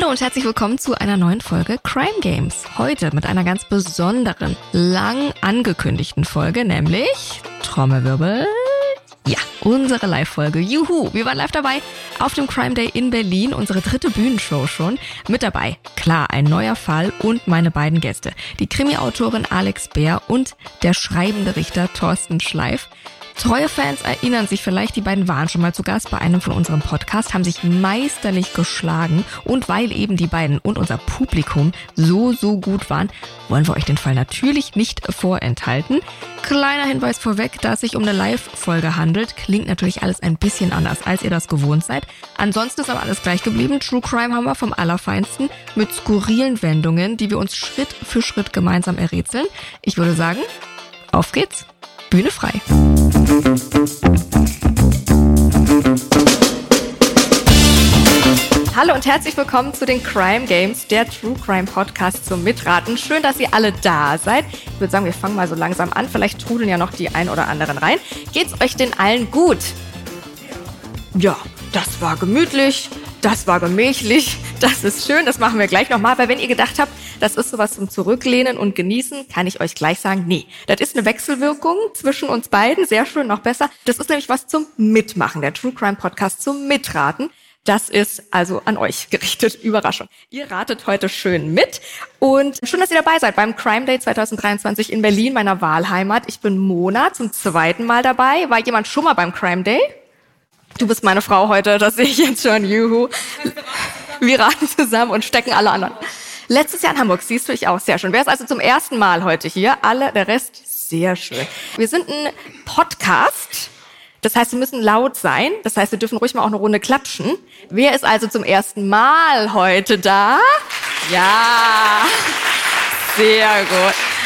Hallo und herzlich willkommen zu einer neuen Folge Crime Games. Heute mit einer ganz besonderen, lang angekündigten Folge, nämlich Trommelwirbel. Ja, unsere Live-Folge. Juhu, wir waren live dabei auf dem Crime Day in Berlin, unsere dritte Bühnenshow schon. Mit dabei, klar, ein neuer Fall und meine beiden Gäste. Die Krimi-Autorin Alex Bär und der schreibende Richter Thorsten Schleif. Treue Fans erinnern sich vielleicht, die beiden waren schon mal zu Gast bei einem von unserem Podcasts, haben sich meisterlich geschlagen und weil eben die beiden und unser Publikum so, so gut waren, wollen wir euch den Fall natürlich nicht vorenthalten. Kleiner Hinweis vorweg, da es sich um eine Live-Folge handelt, klingt natürlich alles ein bisschen anders, als ihr das gewohnt seid. Ansonsten ist aber alles gleich geblieben. True Crime haben wir vom Allerfeinsten mit skurrilen Wendungen, die wir uns Schritt für Schritt gemeinsam errätseln. Ich würde sagen, auf geht's! Bühne frei. Hallo und herzlich willkommen zu den Crime Games, der True Crime Podcast zum Mitraten. Schön, dass ihr alle da seid. Ich würde sagen, wir fangen mal so langsam an. Vielleicht trudeln ja noch die ein oder anderen rein. Geht's euch denn allen gut? Ja, das war gemütlich, das war gemächlich, das ist schön, das machen wir gleich nochmal. Weil wenn ihr gedacht habt, das ist sowas zum Zurücklehnen und Genießen, kann ich euch gleich sagen, nee. Das ist eine Wechselwirkung zwischen uns beiden, sehr schön, noch besser. Das ist nämlich was zum Mitmachen, der True Crime Podcast zum Mitraten. Das ist also an euch gerichtet. Überraschung. Ihr ratet heute schön mit. Und schön, dass ihr dabei seid beim Crime Day 2023 in Berlin, meiner Wahlheimat. Ich bin Mona zum zweiten Mal dabei. War jemand schon mal beim Crime Day? Du bist meine Frau heute, das sehe ich jetzt schon. Juhu. Wir raten zusammen und stecken alle anderen. Letztes Jahr in Hamburg, siehst du, ich auch, sehr schön. Wer ist also zum ersten Mal heute hier? Alle, der Rest, sehr schön. Wir sind ein Podcast. Das heißt, wir müssen laut sein. Das heißt, wir dürfen ruhig mal auch eine Runde klatschen. Wer ist also zum ersten Mal heute da? Ja, sehr gut.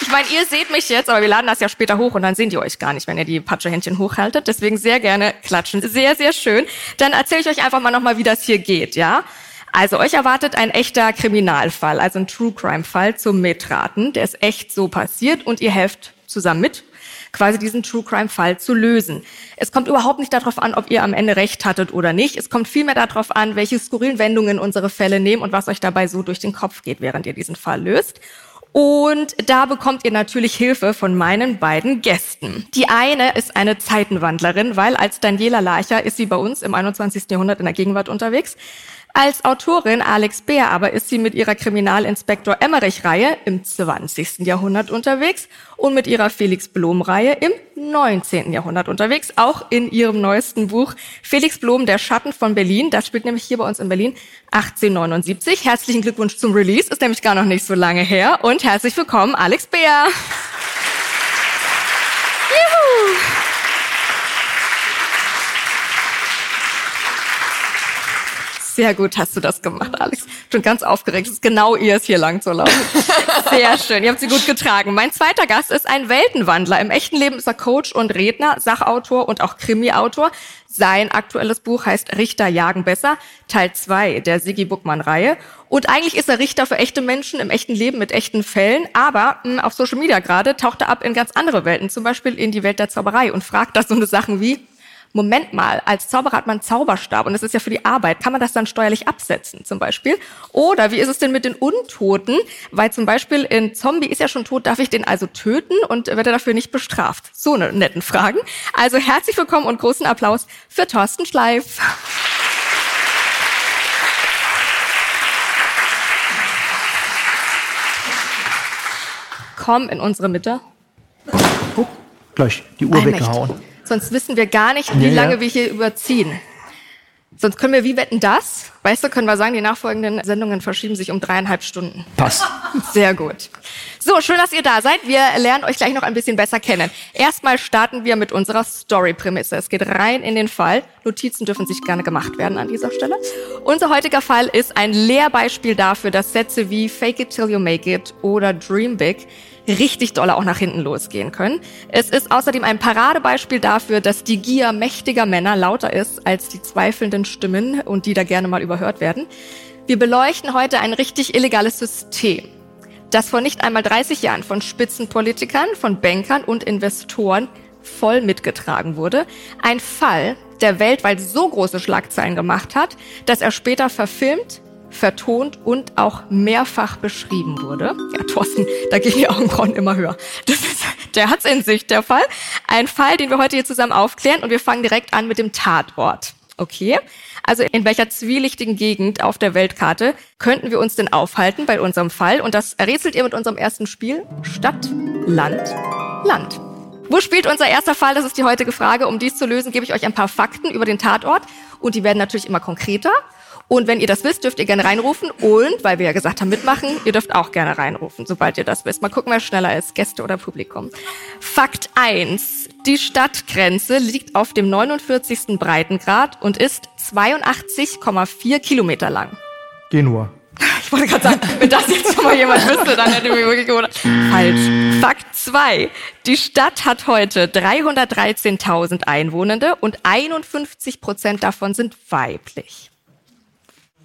Ich meine, ihr seht mich jetzt, aber wir laden das ja später hoch und dann sehen die euch gar nicht, wenn ihr die Patschehändchen hochhaltet. Deswegen sehr gerne klatschen. Sehr, sehr schön. Dann erzähle ich euch einfach mal nochmal, wie das hier geht, ja? Also euch erwartet ein echter Kriminalfall, also ein True Crime Fall zum Mitraten. Der ist echt so passiert und ihr helft zusammen mit, quasi diesen True Crime Fall zu lösen. Es kommt überhaupt nicht darauf an, ob ihr am Ende recht hattet oder nicht. Es kommt vielmehr darauf an, welche skurrilen Wendungen unsere Fälle nehmen und was euch dabei so durch den Kopf geht, während ihr diesen Fall löst. Und da bekommt ihr natürlich Hilfe von meinen beiden Gästen. Die eine ist eine Zeitenwandlerin, weil als Daniela Larcher ist sie bei uns im 21. Jahrhundert in der Gegenwart unterwegs. Als Autorin Alex Beer aber ist sie mit ihrer Kriminalinspektor Emmerich-Reihe im 20. Jahrhundert unterwegs und mit ihrer Felix Blom-Reihe im 19. Jahrhundert unterwegs, auch in ihrem neuesten Buch Felix Blom, der Schatten von Berlin. Das spielt nämlich hier bei uns in Berlin 1879. Herzlichen Glückwunsch zum Release, ist nämlich gar noch nicht so lange her. Und herzlich willkommen, Alex Beer. Juhu. Sehr gut hast du das gemacht, Alex. Schon ganz aufgeregt. Es ist genau ihr es hier lang zu laufen. Sehr schön. Ihr habt sie gut getragen. Mein zweiter Gast ist ein Weltenwandler. Im echten Leben ist er Coach und Redner, Sachautor und auch Krimi-Autor. Sein aktuelles Buch heißt Richter jagen besser, Teil 2 der Sigi Buckmann-Reihe. Und eigentlich ist er Richter für echte Menschen im echten Leben mit echten Fällen, aber mh, hm, auf Social Media gerade taucht er ab in ganz andere Welten, zum Beispiel in die Welt der Zauberei und fragt da so eine Sachen wie, Moment mal, als Zauberer hat man Zauberstab und das ist ja für die Arbeit. Kann man das dann steuerlich absetzen zum Beispiel? Oder wie ist es denn mit den Untoten? Weil zum Beispiel in Zombie ist ja schon tot, darf ich den also töten und werde dafür nicht bestraft? So eine netten Fragen. Also herzlich willkommen und großen Applaus für Thorsten Schleif. Komm in unsere Mitte. Oh, gleich die Uhr Allmächtig. weggehauen. Sonst wissen wir gar nicht, wie ja, lange ja. wir hier überziehen. Sonst können wir, wie wetten das? Weißt du, können wir sagen, die nachfolgenden Sendungen verschieben sich um dreieinhalb Stunden. Passt. Sehr gut. So, schön, dass ihr da seid. Wir lernen euch gleich noch ein bisschen besser kennen. Erstmal starten wir mit unserer Story-Prämisse. Es geht rein in den Fall. Notizen dürfen sich gerne gemacht werden an dieser Stelle. Unser heutiger Fall ist ein Lehrbeispiel dafür, dass Sätze wie Fake it till you make it oder Dream big richtig doll auch nach hinten losgehen können. Es ist außerdem ein Paradebeispiel dafür, dass die Gier mächtiger Männer lauter ist als die zweifelnden Stimmen und die da gerne mal überhört werden. Wir beleuchten heute ein richtig illegales System, das vor nicht einmal 30 Jahren von Spitzenpolitikern, von Bankern und Investoren voll mitgetragen wurde. Ein Fall, der weltweit so große Schlagzeilen gemacht hat, dass er später verfilmt, vertont und auch mehrfach beschrieben wurde. Ja, Thorsten, da gehen die Augenbrauen immer höher. Ist, der hat's in sich, der Fall. Ein Fall, den wir heute hier zusammen aufklären und wir fangen direkt an mit dem Tatort. Okay? Also in welcher zwielichtigen Gegend auf der Weltkarte könnten wir uns denn aufhalten bei unserem Fall? Und das errätselt ihr mit unserem ersten Spiel. Stadt, Land, Land. Wo spielt unser erster Fall? Das ist die heutige Frage. Um dies zu lösen, gebe ich euch ein paar Fakten über den Tatort. Und die werden natürlich immer konkreter. Und wenn ihr das wisst, dürft ihr gerne reinrufen. Und, weil wir ja gesagt haben, mitmachen, ihr dürft auch gerne reinrufen, sobald ihr das wisst. Mal gucken, wer schneller ist, Gäste oder Publikum. Fakt eins: Die Stadtgrenze liegt auf dem 49. Breitengrad und ist 82,4 Kilometer lang. Genua. Ich wollte gerade sagen, wenn das jetzt schon mal jemand wüsste, dann hätte ich mich wirklich gewundert. Falsch. Fakt zwei: Die Stadt hat heute 313.000 Einwohnende und 51 Prozent davon sind weiblich.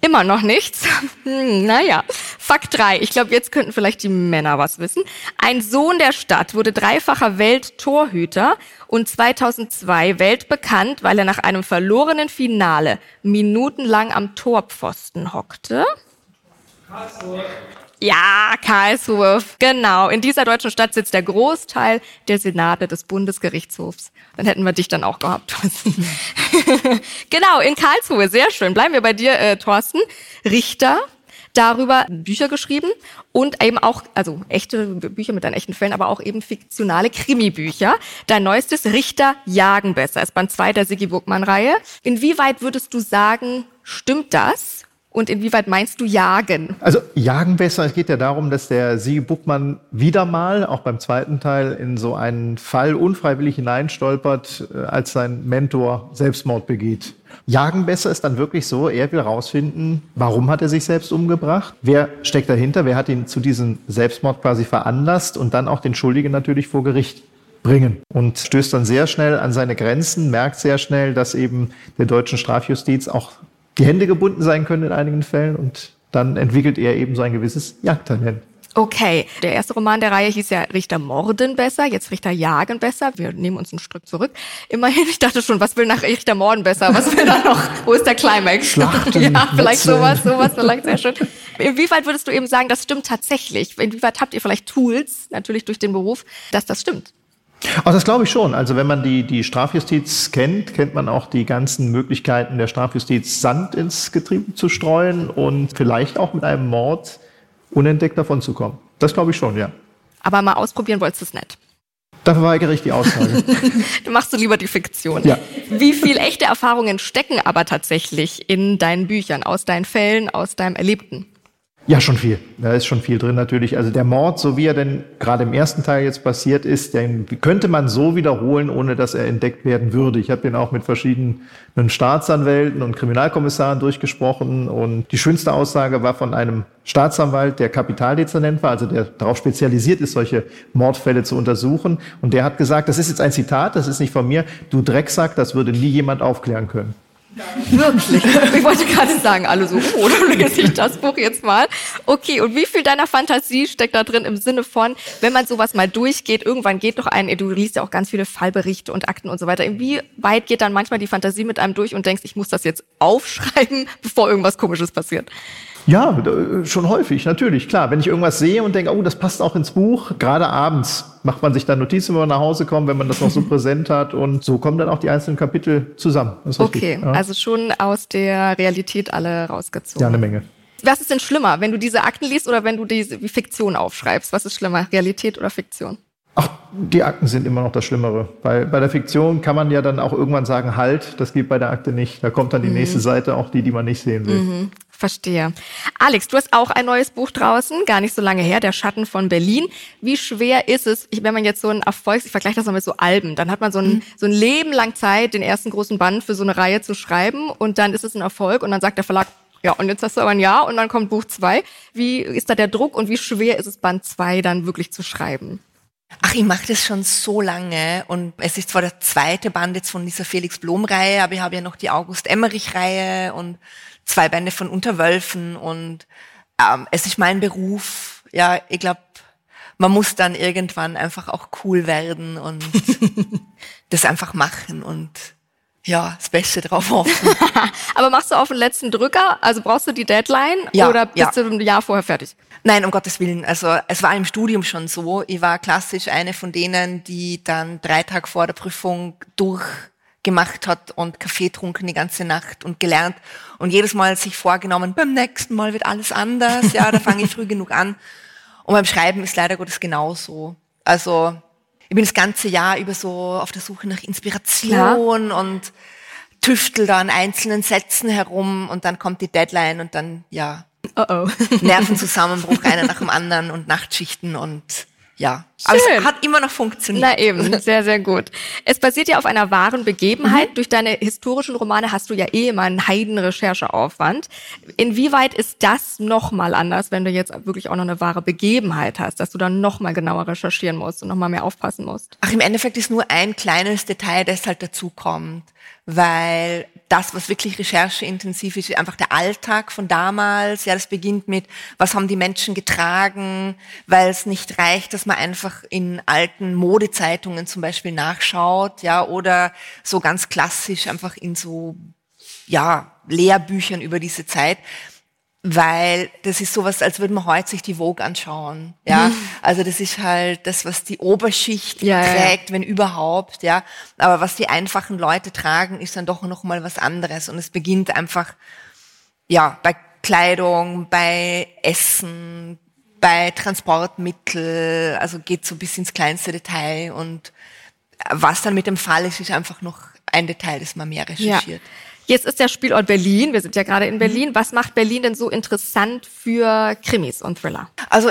Immer noch nichts. Hm, naja. Fakt drei. Ich glaube, jetzt könnten vielleicht die Männer was wissen. Ein Sohn der Stadt wurde dreifacher Welttorhüter und 2002 weltbekannt, weil er nach einem verlorenen Finale minutenlang am Torpfosten hockte. Karlsruhe. Ja, Karlsruhe. Genau. In dieser deutschen Stadt sitzt der Großteil der Senate des Bundesgerichtshofs. Dann hätten wir dich dann auch gehabt, genau, in Karlsruhe. Sehr schön. Bleiben wir bei dir, äh, Thorsten. Richter, darüber Bücher geschrieben und eben auch, also echte Bücher mit deinen echten Fällen, aber auch eben fiktionale Krimi-Bücher. Dein neuestes Richter jagen besser ist Band 2 der Sigi Burgmann-Reihe. Inwieweit würdest du sagen, stimmt das? Und inwieweit meinst du jagen? Also jagen besser. Es geht ja darum, dass der Siege Buckmann wieder mal, auch beim zweiten Teil, in so einen Fall unfreiwillig hineinstolpert, äh, als sein Mentor Selbstmord begeht. Jagen besser ist dann wirklich so, er will rausfinden, warum hat er sich selbst umgebracht, wer steckt dahinter, wer hat ihn zu diesem Selbstmord quasi veranlasst und dann auch den Schuldigen natürlich vor Gericht bringen und stößt dann sehr schnell an seine Grenzen, merkt sehr schnell, dass eben der deutschen Strafjustiz auch die Hände gebunden sein können in einigen Fällen und dann entwickelt er eben so ein gewisses Jagdtalent. Okay, der erste Roman der Reihe hieß ja Richter Morden besser, jetzt Richter Jagen besser. Wir nehmen uns ein Stück zurück. Immerhin, ich dachte schon, was will nach Richter Morden besser? Was will da noch? Wo ist der Climax? Schlachten, ja, vielleicht Wetzeln. sowas, sowas, vielleicht sehr schön. Inwieweit würdest du eben sagen, das stimmt tatsächlich? Inwieweit habt ihr vielleicht Tools, natürlich durch den Beruf, dass das stimmt? Also das glaube ich schon. Also wenn man die, die Strafjustiz kennt, kennt man auch die ganzen Möglichkeiten der Strafjustiz, Sand ins Getriebe zu streuen und vielleicht auch mit einem Mord unentdeckt davon zu kommen. Das glaube ich schon, ja. Aber mal ausprobieren wolltest du es nicht. Da verweigere ich die Aussage. du machst du lieber die Fiktion. Ja. Wie viel echte Erfahrungen stecken aber tatsächlich in deinen Büchern, aus deinen Fällen, aus deinem Erlebten? Ja, schon viel. Da ist schon viel drin natürlich. Also der Mord, so wie er denn gerade im ersten Teil jetzt passiert ist, den könnte man so wiederholen, ohne dass er entdeckt werden würde. Ich habe den auch mit verschiedenen Staatsanwälten und Kriminalkommissaren durchgesprochen und die schönste Aussage war von einem Staatsanwalt, der Kapitaldezernent war, also der darauf spezialisiert ist, solche Mordfälle zu untersuchen. Und der hat gesagt, das ist jetzt ein Zitat, das ist nicht von mir, du Drecksack, das würde nie jemand aufklären können. Wirklich. Ich wollte gerade sagen, alle so, oh, dann lese ich das Buch jetzt mal. Okay, und wie viel deiner Fantasie steckt da drin im Sinne von, wenn man sowas mal durchgeht, irgendwann geht doch ein, du liest ja auch ganz viele Fallberichte und Akten und so weiter. Wie weit geht dann manchmal die Fantasie mit einem durch und denkst, ich muss das jetzt aufschreiben, bevor irgendwas Komisches passiert? Ja, schon häufig, natürlich, klar. Wenn ich irgendwas sehe und denke, oh, das passt auch ins Buch, gerade abends macht man sich dann Notizen, wenn man nach Hause kommt, wenn man das noch so präsent hat und so kommen dann auch die einzelnen Kapitel zusammen. Okay, ja. also schon aus der Realität alle rausgezogen. Ja, eine Menge. Was ist denn schlimmer, wenn du diese Akten liest oder wenn du diese Fiktion aufschreibst? Was ist schlimmer, Realität oder Fiktion? Ach, die Akten sind immer noch das Schlimmere. Weil bei der Fiktion kann man ja dann auch irgendwann sagen, halt, das geht bei der Akte nicht. Da kommt dann die mhm. nächste Seite, auch die, die man nicht sehen will. Mhm. Verstehe. Alex, du hast auch ein neues Buch draußen, gar nicht so lange her, Der Schatten von Berlin. Wie schwer ist es, wenn man jetzt so ein Erfolgs, ich vergleiche das mal mit so Alben, dann hat man so ein, mhm. so ein Leben lang Zeit, den ersten großen Band für so eine Reihe zu schreiben und dann ist es ein Erfolg und dann sagt der Verlag, ja, und jetzt hast du aber ein Jahr und dann kommt Buch zwei. Wie ist da der Druck und wie schwer ist es, Band zwei dann wirklich zu schreiben? Ach, ich mache das schon so lange und es ist zwar der zweite Band jetzt von dieser Felix Blom-Reihe, aber ich habe ja noch die August Emmerich-Reihe und zwei Bände von Unterwölfen und ähm, es ist mein Beruf. Ja, ich glaube, man muss dann irgendwann einfach auch cool werden und das einfach machen und ja, das Beste drauf hoffen. Aber machst du auf den letzten Drücker? Also brauchst du die Deadline Ja, oder bist ja. du ein Jahr vorher fertig? Nein, um Gottes Willen. Also es war im Studium schon so. Ich war klassisch eine von denen, die dann drei Tage vor der Prüfung durchgemacht hat und Kaffee trunken die ganze Nacht und gelernt und jedes Mal sich vorgenommen, beim nächsten Mal wird alles anders. Ja, da fange ich früh genug an. Und beim Schreiben ist leider Gottes genauso. Also ich bin das ganze Jahr über so auf der Suche nach Inspiration und tüftel da an einzelnen Sätzen herum und dann kommt die Deadline und dann, ja, Oh oh. Nervenzusammenbruch, einer nach dem anderen und Nachtschichten und ja. Aber Schön. es hat immer noch funktioniert. Na eben, sehr, sehr gut. Es basiert ja auf einer wahren Begebenheit. Mhm. Durch deine historischen Romane hast du ja eh immer einen Heidenrechercheaufwand. Inwieweit ist das nochmal anders, wenn du jetzt wirklich auch noch eine wahre Begebenheit hast, dass du dann nochmal genauer recherchieren musst und nochmal mehr aufpassen musst? Ach, im Endeffekt ist nur ein kleines Detail, das halt dazukommt, weil das, was wirklich rechercheintensiv ist, einfach der Alltag von damals. Ja, das beginnt mit, was haben die Menschen getragen, weil es nicht reicht, dass man einfach in alten Modezeitungen zum Beispiel nachschaut, ja, oder so ganz klassisch einfach in so, ja, Lehrbüchern über diese Zeit, weil das ist sowas, als würde man heute sich die Vogue anschauen. Ja, also das ist halt das, was die Oberschicht Ja, ja, ja. trägt, wenn überhaupt. Ja, aber was die einfachen Leute tragen, ist dann doch noch mal was anderes. Und es beginnt einfach, ja, bei Kleidung, bei Essen, bei Transportmittel, also geht so bis ins kleinste Detail. Und was dann mit dem Fall ist, ist einfach noch ein Detail, das man mehr recherchiert. Jetzt ist der Spielort Berlin. Wir sind ja gerade in Berlin. Was macht Berlin denn so interessant für Krimis und Thriller? Also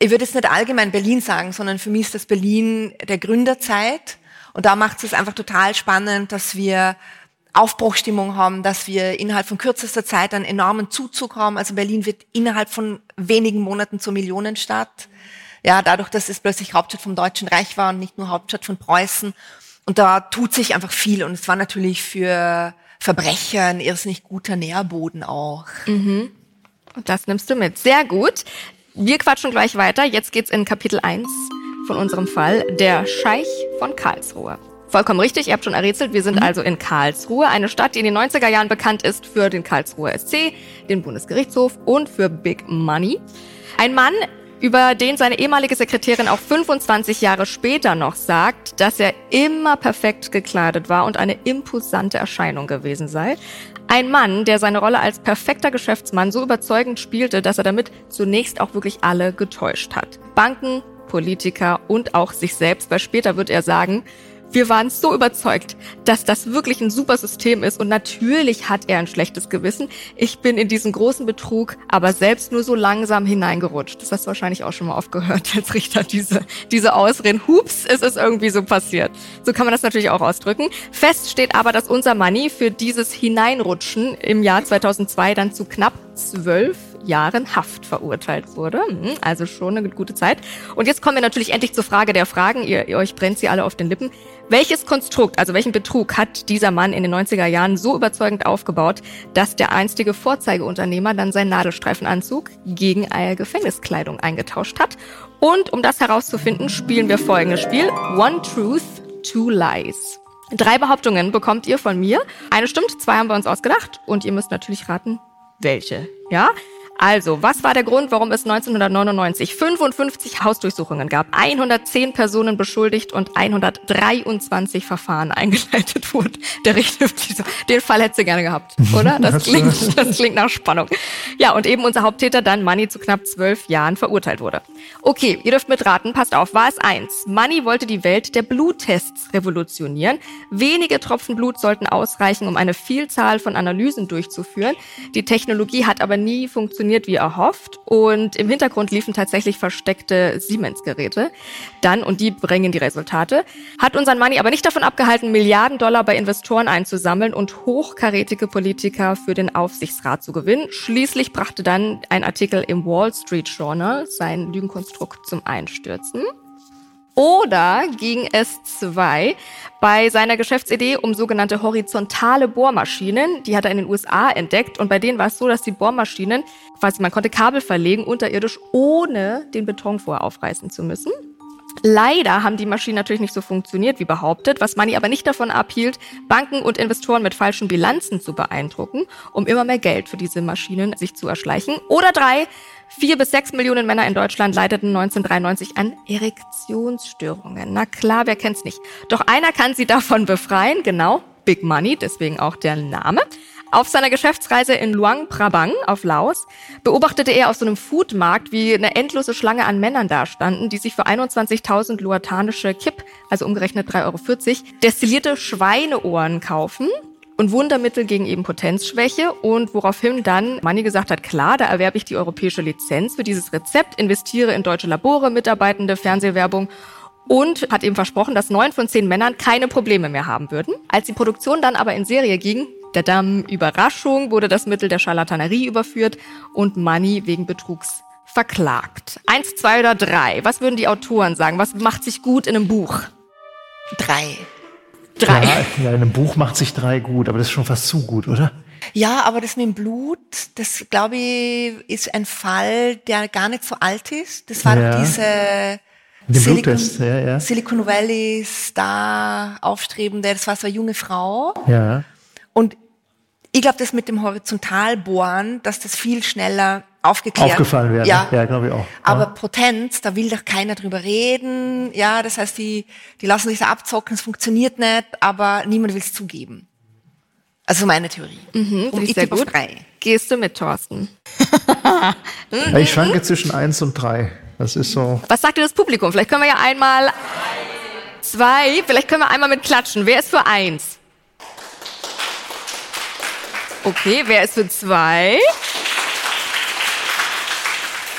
ich würde jetzt nicht allgemein Berlin sagen, sondern für mich ist das Berlin der Gründerzeit. Und da macht es einfach total spannend, dass wir Aufbruchstimmung haben, dass wir innerhalb von kürzester Zeit einen enormen Zuzug haben. Also Berlin wird innerhalb von wenigen Monaten zur Millionenstadt. Ja, dadurch, dass es plötzlich Hauptstadt vom Deutschen Reich war und nicht nur Hauptstadt von Preußen. Und da tut sich einfach viel. Und es war natürlich für Verbrecher ein irrsinnig guter Nährboden auch. Und das nimmst du mit. Sehr gut. Wir quatschen gleich weiter. Jetzt geht's in Kapitel 1 von unserem Fall. Der Scheich von Karlsruhe. Vollkommen richtig, ihr habt schon errätselt, wir sind also in Karlsruhe, eine Stadt, die in den 90er Jahren bekannt ist für den Karlsruher SC, den Bundesgerichtshof und für Big Money. Ein Mann, über den seine ehemalige Sekretärin auch 25 Jahre später noch sagt, dass er immer perfekt gekleidet war und eine imposante Erscheinung gewesen sei. Ein Mann, der seine Rolle als perfekter Geschäftsmann so überzeugend spielte, dass er damit zunächst auch wirklich alle getäuscht hat. Banken, Politiker und auch sich selbst, weil später wird er sagen, wir waren so überzeugt, dass das wirklich ein super System ist und natürlich hat er ein schlechtes Gewissen. Ich bin in diesen großen Betrug aber selbst nur so langsam hineingerutscht. Das hast du wahrscheinlich auch schon mal oft gehört als Richter, diese, diese Ausreden. Hups, es ist irgendwie so passiert. So kann man das natürlich auch ausdrücken. Fest steht aber, dass unser Money für dieses Hineinrutschen im Jahr 2002 dann zu knapp zwölf Jahren Haft verurteilt wurde. Hm, Also schon eine gute Zeit. Und jetzt kommen wir natürlich endlich zur Frage der Fragen. Ihr, ihr euch brennt sie alle auf den Lippen. Welches Konstrukt, also welchen Betrug hat dieser Mann in den 90er Jahren so überzeugend aufgebaut, dass der einstige Vorzeigeunternehmer dann seinen Nadelstreifenanzug gegen eine Gefängniskleidung eingetauscht hat? Und um das herauszufinden, spielen wir folgendes Spiel. One Truth, Two Lies. Drei Behauptungen bekommt ihr von mir. Eine stimmt, zwei haben wir uns ausgedacht. Und ihr müsst natürlich raten, welche. Ja? Also, was war der Grund, warum es 1999 55 Hausdurchsuchungen gab, 110 Personen beschuldigt und 123 Verfahren eingeleitet wurden? Der Richter, den Fall hätte sie gerne gehabt, oder? Das klingt, das klingt nach Spannung. Ja, und eben unser Haupttäter dann Money zu knapp zwölf Jahren verurteilt wurde. Okay, ihr dürft mitraten, passt auf, war es eins. Money wollte die Welt der Bluttests revolutionieren. Wenige Tropfen Blut sollten ausreichen, um eine Vielzahl von Analysen durchzuführen. Die Technologie hat aber nie funktioniert wie erhofft und im Hintergrund liefen tatsächlich versteckte Siemens-Geräte. Dann, und die bringen die Resultate, hat unseren Money aber nicht davon abgehalten, Milliarden Dollar bei Investoren einzusammeln und hochkarätige Politiker für den Aufsichtsrat zu gewinnen. Schließlich brachte dann ein Artikel im Wall Street Journal sein Lügenkonstrukt zum Einstürzen. Oder ging es zwei bei seiner Geschäftsidee um sogenannte horizontale Bohrmaschinen? Die hat er in den USA entdeckt und bei denen war es so, dass die Bohrmaschinen quasi man konnte Kabel verlegen unterirdisch, ohne den Beton vorher aufreißen zu müssen. Leider haben die Maschinen natürlich nicht so funktioniert wie behauptet, was Money aber nicht davon abhielt, Banken und Investoren mit falschen Bilanzen zu beeindrucken, um immer mehr Geld für diese Maschinen sich zu erschleichen. Oder drei, vier bis sechs Millionen Männer in Deutschland leideten 1993 an Erektionsstörungen. Na klar, wer kennt's nicht. Doch einer kann sie davon befreien, genau, Big Money, deswegen auch der Name. Auf seiner Geschäftsreise in Luang Prabang auf Laos beobachtete er auf so einem Foodmarkt, wie eine endlose Schlange an Männern dastanden, die sich für 21.000 luatanische Kipp, also umgerechnet 3,40 Euro, destillierte Schweineohren kaufen und Wundermittel gegen eben Potenzschwäche und woraufhin dann Manni gesagt hat, klar, da erwerbe ich die europäische Lizenz für dieses Rezept, investiere in deutsche Labore, Mitarbeitende, Fernsehwerbung und hat eben versprochen, dass neun von zehn Männern keine Probleme mehr haben würden. Als die Produktion dann aber in Serie ging, der Damm Überraschung wurde das Mittel der Scharlatanerie überführt und Money wegen Betrugs verklagt. Eins, zwei oder drei. Was würden die Autoren sagen? Was macht sich gut in einem Buch? Drei. Drei. Ja, in einem Buch macht sich drei gut, aber das ist schon fast zu gut, oder? Ja, aber das mit dem Blut, das glaube ich, ist ein Fall, der gar nicht so alt ist. Das war Ja. diese Silicon, ja, ja. Silicon Valley Star aufstrebende, das war so eine junge Frau. Ja. Und ich glaube, das mit dem Horizontalbohren, dass das viel schneller aufgeklärt Aufgefallen werden. Ja, Ja, glaube ich auch. Aber Ja. Potenz, da will doch keiner drüber reden. Ja, das heißt, die, die lassen sich da abzocken, es funktioniert nicht, aber niemand will es zugeben. Also meine Theorie. Mhm, Und finde ich ich sehr gut. drei. Gehst du mit, Thorsten? Ja, Ich schwanke zwischen eins und drei. Das ist so. Was sagt dir das Publikum? Vielleicht können wir ja einmal zwei, vielleicht können wir einmal mit klatschen. Wer ist für eins? Okay, wer ist für zwei?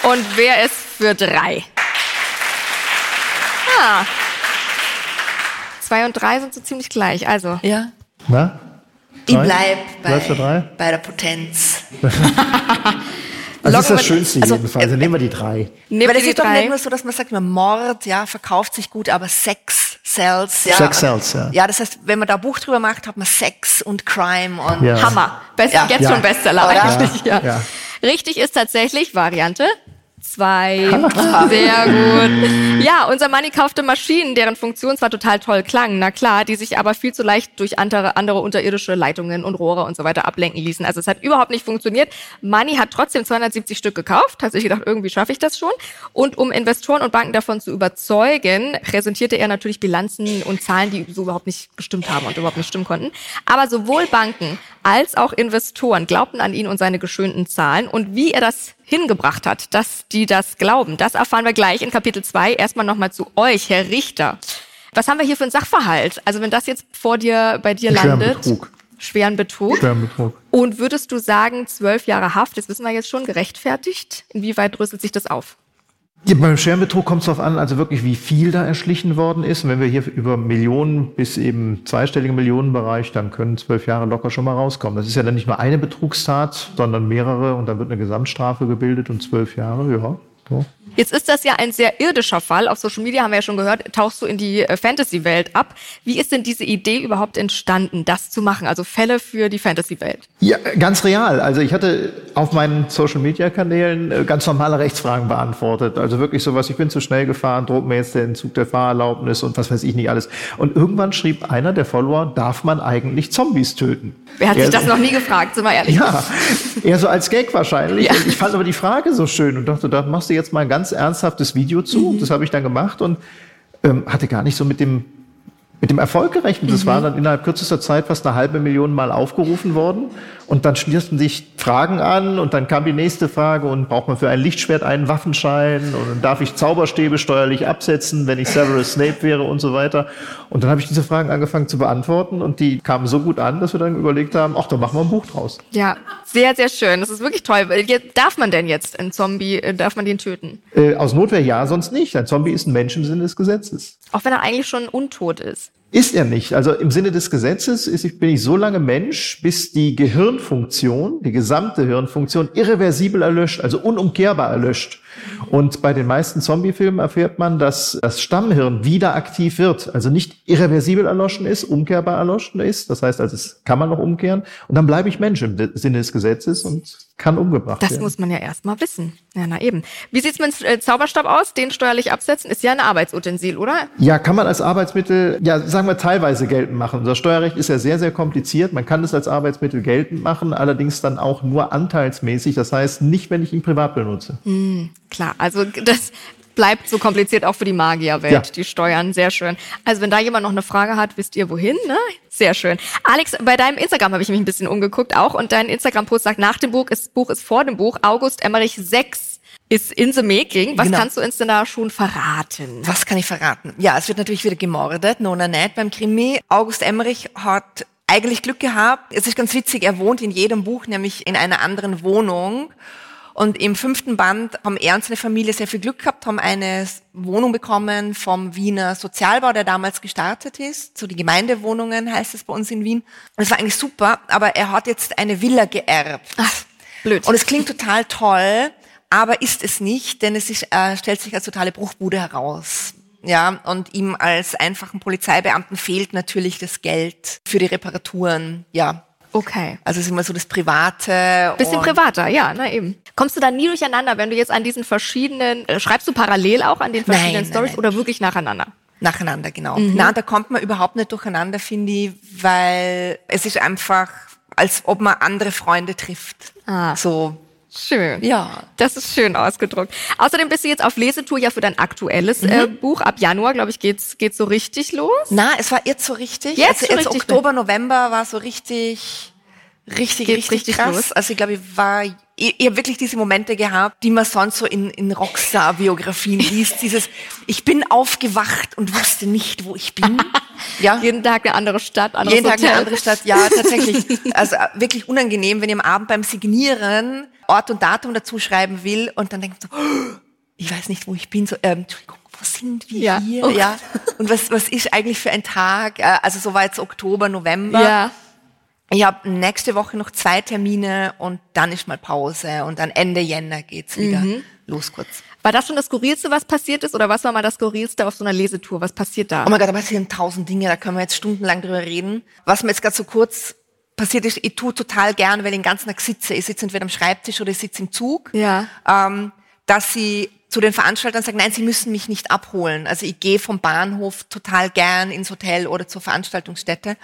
Und wer ist für drei? Ah. Zwei und drei sind so ziemlich gleich. Also, Ja. Na? Ich bleib bei, drei? bei der Potenz. Das Locken ist das Schönste also, jedenfalls. Also nehmen wir die drei. nehmen Weil wir es die ist doch nicht drei. nur so, dass man sagt, man Mord, ja, verkauft sich gut, aber Sex sells, ja. Sex sells, ja. Ja, das heißt, wenn man da ein Buch drüber macht, hat man Sex und Crime und Ja. Hammer. Best, Ja. Jetzt Ja. schon Bestseller eigentlich. Ja. Ja. Richtig ist tatsächlich Variante zwei. Sehr gut. Ja, unser Manni kaufte Maschinen, deren Funktion zwar total toll klang, na klar, die sich aber viel zu leicht durch andere, andere unterirdische Leitungen und Rohre und so weiter ablenken ließen. Also es hat überhaupt nicht funktioniert. Manni hat trotzdem 270 Stück gekauft, hat sich gedacht, irgendwie schaffe ich das schon. Und um Investoren und Banken davon zu überzeugen, präsentierte er natürlich Bilanzen und Zahlen, die so überhaupt nicht gestimmt haben und überhaupt nicht stimmen konnten. Aber sowohl Banken als auch Investoren glaubten an ihn und seine geschönten Zahlen und wie er das hingebracht hat, dass die das glauben. Das erfahren wir gleich in Kapitel 2. Erstmal nochmal zu euch, Herr Richter. Was haben wir hier für einen Sachverhalt? Also wenn das jetzt vor dir, bei dir Schweren landet. Betrug. Schweren Betrug. Schweren Betrug. Und würdest du sagen, zwölf Jahre Haft, das wissen wir jetzt schon, gerechtfertigt? Inwieweit dröselt sich das auf? Ja, beim Schwerbetrug kommt es darauf an, also wirklich, wie viel da erschlichen worden ist. Und wenn wir hier über Millionen bis eben zweistelligen Millionenbereich, dann können zwölf Jahre locker schon mal rauskommen. Das ist ja dann nicht nur eine Betrugstat, sondern mehrere und dann wird eine Gesamtstrafe gebildet und zwölf Jahre, ja. So. Jetzt ist das ja ein sehr irdischer Fall. Auf Social Media haben wir ja schon gehört, tauchst du in die äh, Fantasy-Welt ab. Wie ist denn diese Idee überhaupt entstanden, das zu machen? Also Fälle für die Fantasy-Welt. Ja, ganz real. Also ich hatte auf meinen Social-Media-Kanälen äh, ganz normale Rechtsfragen beantwortet. Also wirklich sowas, ich bin zu schnell gefahren, droht mir jetzt der Entzug der Fahrerlaubnis und was weiß ich nicht alles. Und irgendwann schrieb einer der Follower, darf man eigentlich Zombies töten? Wer hat Er- sich das noch nie gefragt, sind wir ehrlich? Ja, eher so als Gag wahrscheinlich. Ja. Ich fand aber die Frage so schön und dachte, da machst du jetzt mal ein ganz ernsthaftes Video zu. Mhm. Das habe ich dann gemacht und ähm, hatte gar nicht so mit dem mit dem Erfolg gerechnet. Das Mhm. war dann innerhalb kürzester Zeit fast eine halbe Million Mal aufgerufen worden. Und dann schließen sich Fragen an und dann kam die nächste Frage und braucht man für ein Lichtschwert einen Waffenschein und darf ich Zauberstäbe steuerlich absetzen, wenn ich Severus Snape wäre und so weiter. Und dann habe ich diese Fragen angefangen zu beantworten und die kamen so gut an, dass wir dann überlegt haben, ach, da machen wir ein Buch draus. Ja, sehr, sehr schön. Das ist wirklich toll. Darf man denn jetzt einen Zombie, äh, darf man den töten? Äh, aus Notwehr ja, sonst nicht. Ein Zombie ist ein Mensch im Sinne des Gesetzes. Auch wenn er eigentlich schon untot ist. Ist er nicht. Also im Sinne des Gesetzes ich, bin ich so lange Mensch, bis die Gehirnfunktion, die gesamte Hirnfunktion irreversibel erlöscht, also unumkehrbar erlöscht. Und bei den meisten Zombie-Filmen erfährt man, dass das Stammhirn wieder aktiv wird, also nicht irreversibel erloschen ist, umkehrbar erloschen ist. Das heißt, also es kann man noch umkehren. Und dann bleibe ich Mensch im Sinne des Gesetzes und kann umgebracht Das werden. muss man ja erstmal wissen. Ja, na eben. Wie sieht's mit dem äh, Zauberstab aus? Den steuerlich absetzen ist ja ein Arbeitsutensil, oder? Ja, kann man als Arbeitsmittel, ja, sagen wir teilweise geltend machen. Unser Steuerrecht ist ja sehr, sehr kompliziert. Man kann es als Arbeitsmittel geltend machen, allerdings dann auch nur anteilsmäßig. Das heißt, nicht, wenn ich ihn privat benutze. Klar, also das bleibt so kompliziert auch für die Magierwelt, Ja. die Steuern. Sehr schön. Also wenn da jemand noch eine Frage hat, wisst ihr wohin, ne? Sehr schön. Alex, bei deinem Instagram habe ich mich ein bisschen umgeguckt auch und dein Instagram-Post sagt, nach dem Buch ist, Buch ist vor dem Buch. August Emmerich 6 ist in the making. Was Genau. kannst du uns denn da schon verraten? Was kann ich verraten? Ja, es wird natürlich wieder gemordet, Nona nicht beim Krimi. August Emmerich hat eigentlich Glück gehabt. Es ist ganz witzig, er wohnt in jedem Buch, nämlich in einer anderen Wohnung. Und im fünften Band haben er und seine Familie sehr viel Glück gehabt, haben eine Wohnung bekommen vom Wiener Sozialbau, der damals gestartet ist. So die Gemeindewohnungen heißt es bei uns in Wien. Und es war eigentlich super, aber er hat jetzt eine Villa geerbt. Ach, blöd. Und es klingt total toll, aber ist es nicht, denn es ist, äh, stellt sich als totale Bruchbude heraus. Ja, und ihm als einfachen Polizeibeamten fehlt natürlich das Geld für die Reparaturen. Ja, okay. also es ist immer so das Private. Bisschen privater, ja, na eben. Kommst du da nie durcheinander, wenn du jetzt an diesen verschiedenen, äh, schreibst du parallel auch an den verschiedenen Stories oder wirklich nacheinander? Nacheinander, genau. Mhm. Na, da kommt man überhaupt nicht durcheinander, finde ich, weil es ist einfach, als ob man andere Freunde trifft. Ah. So, Schön. ja. Das ist schön ausgedruckt. Außerdem bist du jetzt auf Lesetour ja für dein aktuelles äh, Mhm. Buch. Ab Januar, glaube ich, geht's, geht's so richtig los. Na, es war jetzt so richtig. Jetzt also so jetzt richtig Oktober, November war so richtig, richtig, Geht's richtig, richtig krass. los? Also ich glaube, ich war, ich, ich habe wirklich diese Momente gehabt, die man sonst so in, in Rockstar-Biografien liest. Dieses, ich bin aufgewacht und wusste nicht, wo ich bin. ja. Jeden Tag eine andere Stadt, anderes Jeden Tag Hotel. eine andere Stadt, ja, tatsächlich. Also äh, wirklich unangenehm, wenn ihr am Abend beim Signieren Ort und Datum dazu schreiben will und dann denkt so, oh, ich weiß nicht, wo ich bin. So, ähm, Entschuldigung, wo sind wir Ja. hier? Oh. Ja. Und was, was ist eigentlich für ein Tag? Also so war jetzt Oktober, November. Ja. Ich habe nächste Woche noch zwei Termine und dann ist mal Pause und dann Ende Jänner geht's wieder Mhm. los kurz. War das schon das Skurrilste, was passiert ist? Oder was war mal das Skurrilste auf so einer Lesetour? Was passiert da? Oh mein Gott, da passieren tausend Dinge, da können wir jetzt stundenlang drüber reden. Was mir jetzt gerade so kurz passiert ist, ich tue total gern, weil ich den ganzen Tag sitze. Ich sitze entweder am Schreibtisch oder ich sitze im Zug. Ja. Ähm, dass sie zu den Veranstaltern sagen, nein, sie müssen mich nicht abholen. Also ich gehe vom Bahnhof total gern ins Hotel oder zur Veranstaltungsstätte.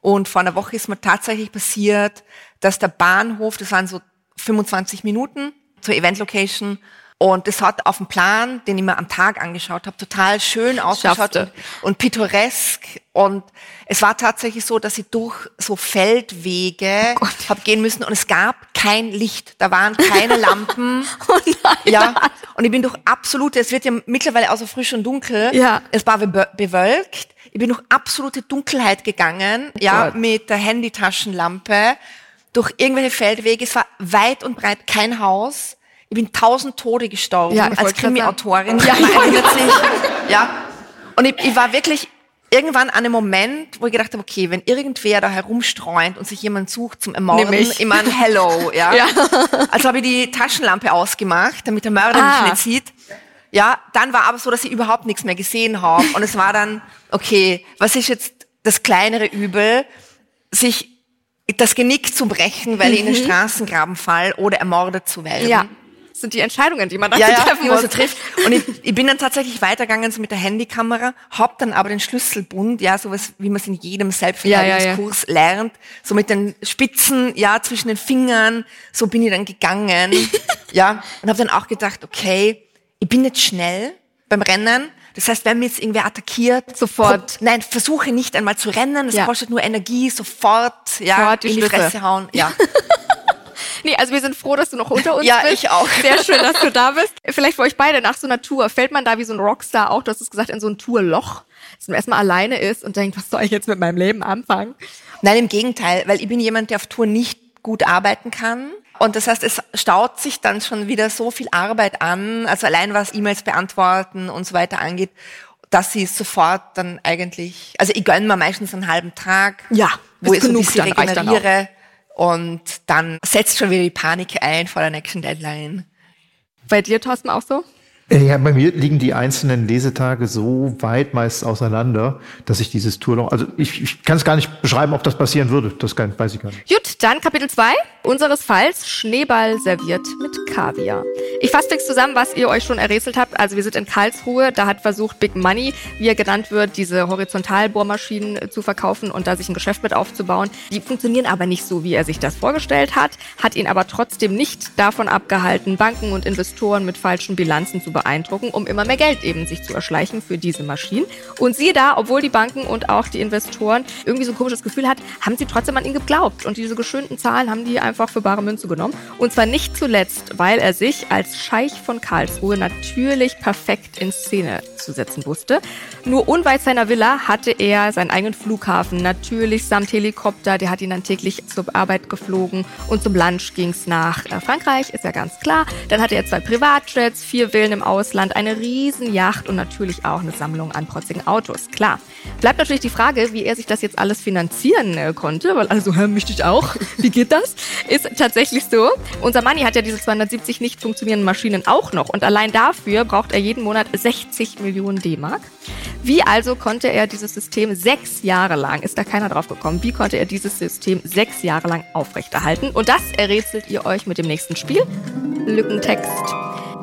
Und vor einer Woche ist mir tatsächlich passiert, dass der Bahnhof, das waren so 25 Minuten zur Event-Location, und das hat auf dem Plan, den ich mir am Tag angeschaut habe, total schön ausgeschaut und, und pittoresk. Und es war tatsächlich so, dass ich durch so Feldwege Oh hab gehen müssen und es gab kein Licht. Da waren keine Lampen. Oh nein. Ja, und ich bin durch absolute, es wird ja mittlerweile auch so frisch und dunkel. Ja. Es war be- bewölkt. Ich bin durch absolute Dunkelheit gegangen, ja, Gott. mit der Handytaschenlampe, durch irgendwelche Feldwege. Es war weit und breit kein Haus. Ich bin tausend Tode gestorben Ja, als Krimi-Autorin. Ja. Ja. Und ich, ich war wirklich irgendwann an einem Moment, wo ich gedacht habe, okay, wenn irgendwer da herumstreunt und sich jemand sucht zum Ermorden, Nimm ich. meine, hello, ja. Ja. Also habe ich die Taschenlampe ausgemacht, damit der Mörder Ah. mich nicht sieht. Ja, dann war aber so, dass ich überhaupt nichts mehr gesehen habe. Und es war dann, okay, was ist jetzt das kleinere Übel, sich das Genick zu brechen, weil ich in den Straßengraben fall oder ermordet zu werden. Mhm. Ja. Das sind die Entscheidungen, die man da Ja, ja, treffen muss. trifft. Und ich, ich bin dann tatsächlich weitergegangen so mit der Handykamera, hab dann aber den Schlüsselbund, ja, sowas, wie man es in jedem Selbstverteidigungskurs lernt, so mit den Spitzen, ja, zwischen den Fingern, so bin ich dann gegangen, ja, und habe dann auch gedacht, okay, ich bin nicht schnell beim Rennen. Das heißt, wenn mir jetzt irgendwer attackiert, Sofort. nein, versuche nicht einmal zu rennen, das Ja. kostet nur Energie, sofort, ja, Sofort die in die Schlüsse. Fresse hauen, ja. Nee, also wir sind froh, dass du noch unter uns Ja, bist. ich auch. Sehr schön, dass du da bist. Vielleicht für euch beide nach so einer Tour, fällt man da wie so ein Rockstar auch, du hast es gesagt, in so ein Tourloch, dass man erstmal alleine ist und denkt, was soll ich jetzt mit meinem Leben anfangen? Nein, im Gegenteil, weil ich bin jemand, der auf Tour nicht gut arbeiten kann. Und das heißt, es staut sich dann schon wieder so viel Arbeit an, also allein was E-Mails beantworten und so weiter angeht, dass sie sofort dann eigentlich, also ich gönne mir meistens einen halben Tag, Ja, wo ist ich so ein genug bisschen dann, reicht dann regeneriere und dann setzt schon wieder die Panik ein vor der nächsten Deadline. Bei dir, Thorsten, auch so? Äh, ja, bei mir liegen die einzelnen Lesetage so weit meist auseinander, dass ich dieses Tour noch, also ich, ich kann es gar nicht beschreiben, ob das passieren würde. Das kann, weiß ich gar nicht. Gut, dann Kapitel 2 unseres Falls Schneeball serviert mit Kaviar. Ich fasse fix zusammen, was ihr euch schon errätselt habt. Also wir sind in Karlsruhe, da hat versucht Big Money, wie er genannt wird, diese Horizontalbohrmaschinen zu verkaufen und da sich ein Geschäft mit aufzubauen. Die funktionieren aber nicht so, wie er sich das vorgestellt hat, hat ihn aber trotzdem nicht davon abgehalten, Banken und Investoren mit falschen Bilanzen zu beeindrucken, um immer mehr Geld eben sich zu erschleichen für diese Maschinen. Und siehe da, obwohl die Banken und auch die Investoren irgendwie so ein komisches Gefühl hat, haben sie trotzdem an ihn geglaubt. Und diese geschönten Zahlen haben die einfach für bare Münze genommen. Und zwar nicht zuletzt, weil er sich als Scheich von Karlsruhe natürlich perfekt in Szene zu setzen wusste. Nur unweit seiner Villa hatte er seinen eigenen Flughafen, natürlich samt Helikopter. Der hat ihn dann täglich zur Arbeit geflogen. Und zum Lunch ging's nach äh, Frankreich, ist ja ganz klar. Dann hatte er zwei Privatjets, vier Villen im Ausland, eine Riesenjacht und natürlich auch eine Sammlung an protzigen Autos. Klar. Bleibt natürlich die Frage, wie er sich das jetzt alles finanzieren äh, konnte, weil also, hä, möchte ich auch. Wie geht das? Ist tatsächlich so. Unser Money hat ja diese 270 nicht funktionierenden Maschinen auch noch und allein dafür braucht er jeden Monat 60 Millionen D-Mark. Wie also konnte er dieses System sechs Jahre lang, ist da keiner drauf gekommen, wie konnte er dieses System sechs Jahre lang aufrechterhalten? Und das errätselt ihr euch mit dem nächsten Spiel. Lückentext.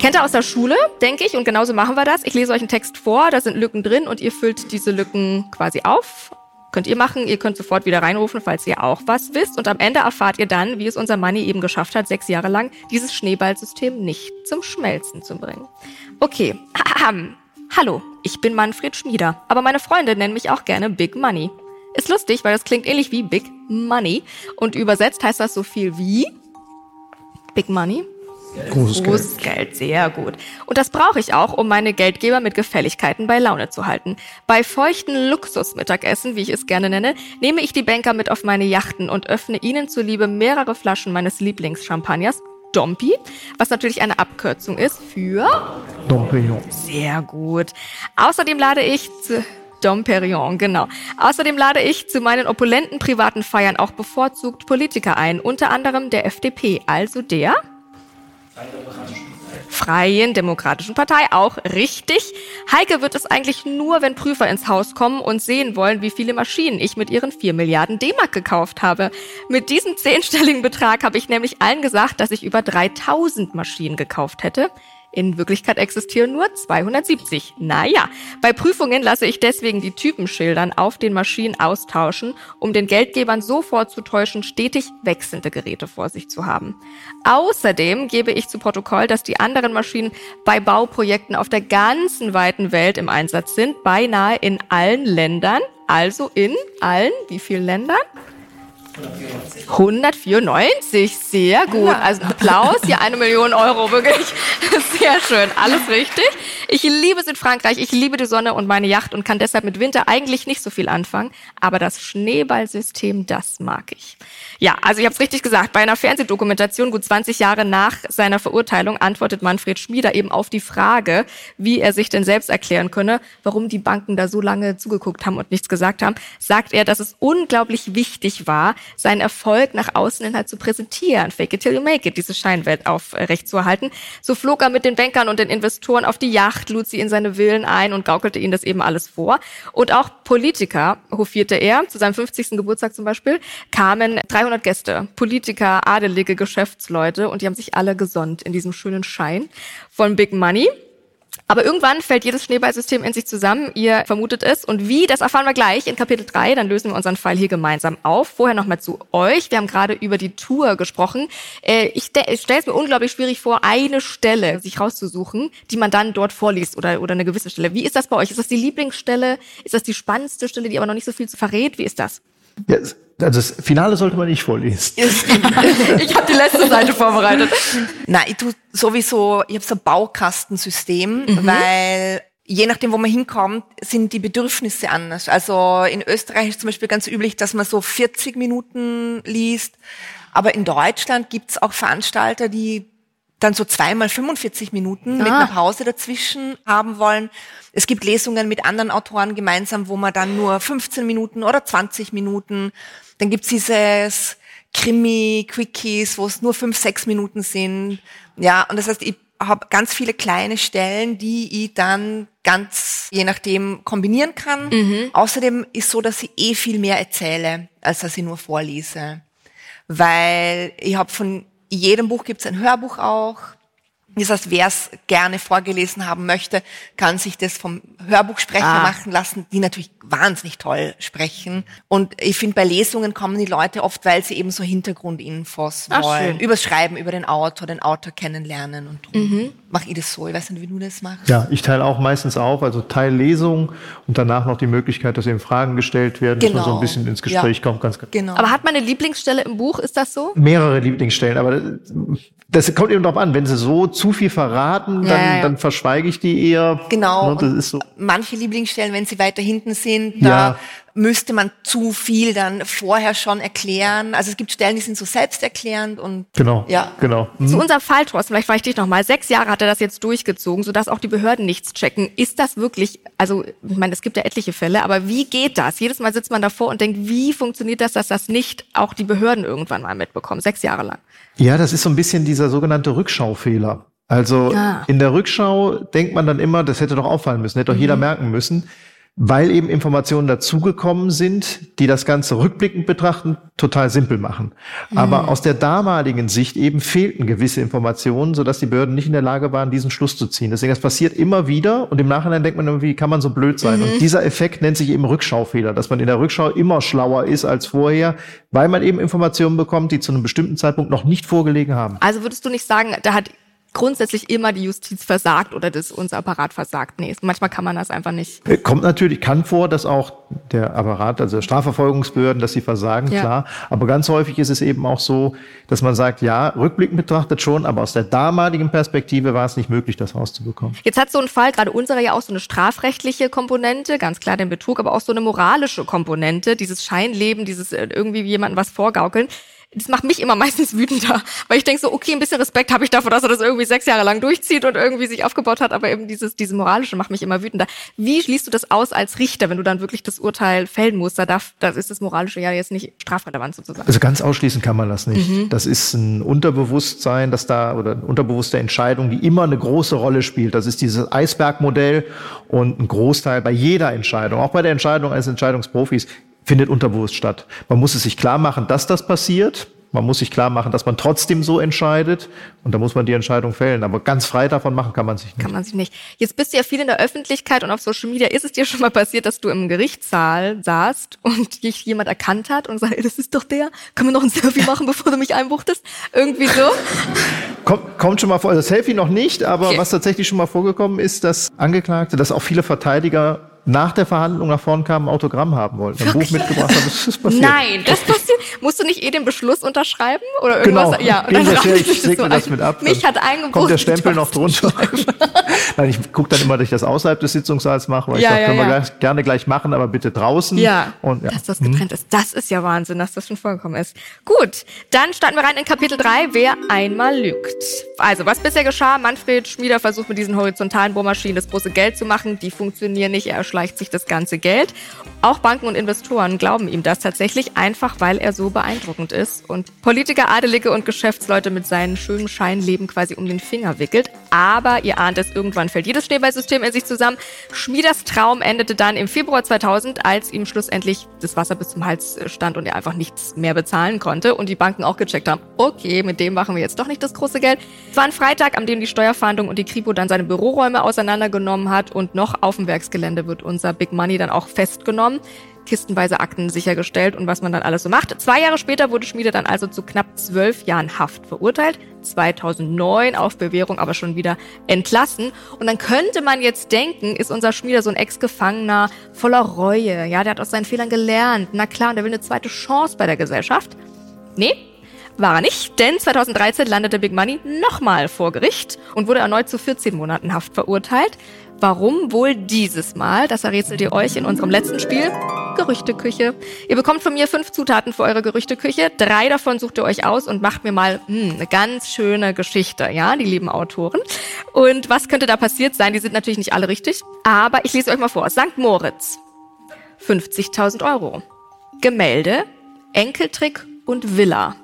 Kennt ihr aus der Schule, denke ich, und genauso machen wir das. Ich lese euch einen Text vor, da sind Lücken drin und ihr füllt diese Lücken quasi auf. Könnt ihr machen, ihr könnt sofort wieder reinrufen, falls ihr auch was wisst. Und am Ende erfahrt ihr dann, wie es unser Money eben geschafft hat, sechs Jahre lang dieses Schneeballsystem nicht zum Schmelzen zu bringen. Okay, hallo, ich bin Manfred Schmieder, aber meine Freunde nennen mich auch gerne Big Money. Ist lustig, weil das klingt ähnlich wie Big Money und übersetzt heißt das so viel wie Big Money Großes, Großes Geld. Geld. sehr gut. Und das brauche ich auch, um meine Geldgeber mit Gefälligkeiten bei Laune zu halten. Bei feuchten Luxusmittagessen, wie ich es gerne nenne, nehme ich die Banker mit auf meine Yachten und öffne ihnen zuliebe mehrere Flaschen meines Lieblingschampagners, Dompi, was natürlich eine Abkürzung ist für Dompignon. Sehr gut. Außerdem lade ich zu Domperion, genau. Außerdem lade ich zu meinen opulenten privaten Feiern auch bevorzugt Politiker ein, unter anderem der FDP, also der Freien Demokratischen Partei, auch richtig. Heike wird es eigentlich nur, wenn Prüfer ins Haus kommen und sehen wollen, wie viele Maschinen ich mit ihren 4 Milliarden D-Mark gekauft habe. Mit diesem zehnstelligen Betrag habe ich nämlich allen gesagt, dass ich über 3000 Maschinen gekauft hätte. In Wirklichkeit existieren nur 270. Naja, bei Prüfungen lasse ich deswegen die Typenschildern auf den Maschinen austauschen, um den Geldgebern so vorzutäuschen, stetig wechselnde Geräte vor sich zu haben. Außerdem gebe ich zu Protokoll, dass die anderen Maschinen bei Bauprojekten auf der ganzen weiten Welt im Einsatz sind, beinahe in allen Ländern, also in allen, wie vielen Ländern? 194, sehr gut. Also Applaus, hier eine Million Euro, wirklich. Sehr schön, alles richtig. Ich liebe Südfrankreich, ich liebe die Sonne und meine Yacht und kann deshalb mit Winter eigentlich nicht so viel anfangen. Aber das Schneeballsystem, das mag ich. Ja, also ich habe es richtig gesagt. Bei einer Fernsehdokumentation gut 20 Jahre nach seiner Verurteilung antwortet Manfred Schmieder eben auf die Frage, wie er sich denn selbst erklären könne, warum die Banken da so lange zugeguckt haben und nichts gesagt haben. Sagt er, dass es unglaublich wichtig war, seinen Erfolg nach außen hin halt zu präsentieren. Fake it till you make it, diese Scheinwelt aufrecht zu erhalten. So flog er mit den Bankern und den Investoren auf die Yacht, lud sie in seine Villen ein und gaukelte ihnen das eben alles vor. Und auch Politiker hofierte er, zu seinem 50. Geburtstag zum Beispiel, kamen 300 Gäste, Politiker, Adelige, Geschäftsleute und die haben sich alle gesonnt in diesem schönen Schein von Big Money. Aber irgendwann fällt jedes Schneeballsystem in sich zusammen. Ihr vermutet es. Und wie, das erfahren wir gleich in Kapitel 3. Dann lösen wir unseren Fall hier gemeinsam auf. Vorher nochmal zu euch. Wir haben gerade über die Tour gesprochen. Äh, ich stelle es mir unglaublich schwierig vor, eine Stelle sich rauszusuchen, die man dann dort vorliest oder, oder eine gewisse Stelle. Wie ist das bei euch? Ist das die Lieblingsstelle? Ist das die spannendste Stelle, die aber noch nicht so viel zu verrät? Wie ist das? Ja, also das Finale sollte man nicht vorlesen. ich habe die letzte Seite vorbereitet. Nein, ich tue sowieso, ich habe so ein Baukastensystem, mhm. weil je nachdem, wo man hinkommt, sind die Bedürfnisse anders. Also in Österreich ist zum Beispiel ganz üblich, dass man so 40 Minuten liest. Aber in Deutschland gibt's auch Veranstalter, die dann so zweimal 45 Minuten ah. mit einer Pause dazwischen haben wollen. Es gibt Lesungen mit anderen Autoren gemeinsam, wo man dann nur 15 Minuten oder 20 Minuten, dann gibt's dieses Krimi, Quickies, wo es nur fünf, sechs Minuten sind. Ja, und das heißt, ich habe ganz viele kleine Stellen, die ich dann ganz je nachdem kombinieren kann. Mhm. Außerdem ist so, dass ich eh viel mehr erzähle, als dass ich nur vorlese. Weil ich habe von jedem Buch gibt es ein Hörbuch auch. Das heißt, wer es gerne vorgelesen haben möchte, kann sich das vom Hörbuchsprecher ah. machen lassen, die natürlich wahnsinnig toll sprechen. Und ich finde, bei Lesungen kommen die Leute oft, weil sie eben so Hintergrundinfos Ach, wollen. Schön. Übers Schreiben, über den Autor, den Autor kennenlernen und drum mhm. mache ich das so. Ich weiß nicht, wie du das machst. Ja, ich teile auch meistens auf, also Teil Lesung und danach noch die Möglichkeit, dass eben Fragen gestellt werden, genau. dass man so ein genau. bisschen ins Gespräch ja. kommt. Ganz genau. Aber hat man eine Lieblingsstelle im Buch? Ist das so? Mehrere Lieblingsstellen, aber das kommt eben darauf an, wenn sie so zu viel verraten, dann, ja, ja. dann verschweige ich die eher. Genau. Ne, das ist so. Manche Lieblingsstellen, wenn sie weiter hinten sind, da ja. Müsste man zu viel dann vorher schon erklären. Also es gibt Stellen, die sind so selbsterklärend und genau, ja. genau. Mhm. Zu unserem Fall, Thorsten, vielleicht frage ich dich nochmal. Sechs Jahre hat er das jetzt durchgezogen, sodass auch die Behörden nichts checken. Ist das wirklich, also ich meine, es gibt ja etliche Fälle, aber wie geht das? Jedes Mal sitzt man davor und denkt, wie funktioniert das, dass das nicht auch die Behörden irgendwann mal mitbekommen? Sechs Jahre lang. Ja, das ist so ein bisschen dieser sogenannte Rückschaufehler. Also ah. in der Rückschau denkt man dann immer, das hätte doch auffallen müssen, hätte doch mhm. jeder merken müssen, weil eben Informationen dazugekommen sind, die das Ganze rückblickend betrachten, total simpel machen. Mhm. Aber aus der damaligen Sicht eben fehlten gewisse Informationen, sodass die Behörden nicht in der Lage waren, diesen Schluss zu ziehen. Deswegen, das passiert immer wieder und im Nachhinein denkt man immer, wie kann man so blöd sein? Mhm. Und dieser Effekt nennt sich eben Rückschaufehler, dass man in der Rückschau immer schlauer ist als vorher, weil man eben Informationen bekommt, die zu einem bestimmten Zeitpunkt noch nicht vorgelegen haben. Also würdest du nicht sagen, da hat grundsätzlich immer die Justiz versagt oder das unser Apparat versagt. Nee, manchmal kann man das einfach nicht. Äh, kommt natürlich, kann vor, dass auch der Apparat, also Strafverfolgungsbehörden, dass sie versagen, ja. klar. Aber ganz häufig ist es eben auch so, dass man sagt, ja, rückblickend betrachtet schon, aber aus der damaligen Perspektive war es nicht möglich, das rauszubekommen. Jetzt hat so ein Fall, gerade unserer ja auch so eine strafrechtliche Komponente, ganz klar den Betrug, aber auch so eine moralische Komponente, dieses Scheinleben, dieses äh, irgendwie jemandem was vorgaukeln das macht mich immer meistens wütender, weil ich denke so, okay, ein bisschen Respekt habe ich davor, dass er das irgendwie sechs Jahre lang durchzieht und irgendwie sich aufgebaut hat, aber eben dieses, diese moralische macht mich immer wütender. Wie schließt du das aus als Richter, wenn du dann wirklich das Urteil fällen musst? Da darf, das ist das moralische ja jetzt nicht strafrelevant sozusagen. Also ganz ausschließen kann man das nicht. Mhm. Das ist ein Unterbewusstsein, dass da oder eine unterbewusste Entscheidung, die immer eine große Rolle spielt. Das ist dieses Eisbergmodell und ein Großteil bei jeder Entscheidung, auch bei der Entscheidung eines Entscheidungsprofis, findet unterbewusst statt. Man muss es sich klar machen, dass das passiert. Man muss sich klar machen, dass man trotzdem so entscheidet und da muss man die Entscheidung fällen. Aber ganz frei davon machen kann man sich nicht. Kann man sich nicht. Jetzt bist du ja viel in der Öffentlichkeit und auf Social Media. Ist es dir schon mal passiert, dass du im Gerichtssaal saßt und dich jemand erkannt hat und sagt, das ist doch der, können wir noch ein Selfie machen, bevor du mich einbuchtest? Irgendwie so? Kommt, kommt schon mal vor, also Selfie noch nicht, aber okay. was tatsächlich schon mal vorgekommen ist, dass Angeklagte, dass auch viele Verteidiger nach der Verhandlung nach vorn kamen, ein Autogramm haben wollten, ein Buch mitgebracht haben. Das ist passiert. Nein, das passiert. Musst du nicht eh den Beschluss unterschreiben oder irgendwas? Genau. Ja, das her, ich segne das, mit ab. Mich hat eingebucht. Kommt der Stempel noch drunter? Nein, ich gucke dann immer, dass ich das außerhalb des Sitzungssaals mache, weil ja, ich sage, ja, können ja. wir gleich, gerne gleich machen, aber bitte draußen. Ja, und, ja. dass das getrennt mhm. ist. Das ist ja Wahnsinn, dass das schon vorgekommen ist. Gut, dann starten wir rein in Kapitel 3, wer einmal lügt. Also, was bisher geschah, Manfred Schmieder versucht mit diesen horizontalen Bohrmaschinen das große Geld zu machen. Die funktionieren nicht, er erschleicht sich das Ganze Geld. Auch Banken und Investoren glauben ihm das tatsächlich einfach, weil er so beeindruckend ist und Politiker, Adelige und Geschäftsleute mit seinen schönen Scheinleben quasi um den Finger wickelt. Aber ihr ahnt es, irgendwann fällt jedes Schneeballsystem in sich zusammen. Schmieders Traum endete dann im Februar 2000, als ihm schlussendlich das Wasser bis zum Hals stand und er einfach nichts mehr bezahlen konnte und die Banken auch gecheckt haben, okay, mit dem machen wir jetzt doch nicht das große Geld. Es war ein Freitag, an dem die Steuerfahndung und die Kripo dann seine Büroräume auseinandergenommen hat und noch auf dem Werksgelände wird unser Big Money dann auch festgenommen kistenweise Akten sichergestellt und was man dann alles so macht. Zwei Jahre später wurde Schmiede dann also zu knapp zwölf Jahren Haft verurteilt. 2009 auf Bewährung aber schon wieder entlassen. Und dann könnte man jetzt denken, ist unser Schmieder so ein Ex-Gefangener voller Reue. Ja, der hat aus seinen Fehlern gelernt. Na klar, und der will eine zweite Chance bei der Gesellschaft. Nee, war er nicht, denn 2013 landete Big Money nochmal vor Gericht und wurde erneut zu 14 Monaten Haft verurteilt. Warum wohl dieses Mal? Das errätselt ihr euch in unserem letzten Spiel. Gerüchteküche. Ihr bekommt von mir fünf Zutaten für eure Gerüchteküche. Drei davon sucht ihr euch aus und macht mir mal hm, eine ganz schöne Geschichte, ja, die lieben Autoren. Und was könnte da passiert sein? Die sind natürlich nicht alle richtig, aber ich lese euch mal vor. St. Moritz. 50.000 Euro. Gemälde, Enkeltrick und Villa.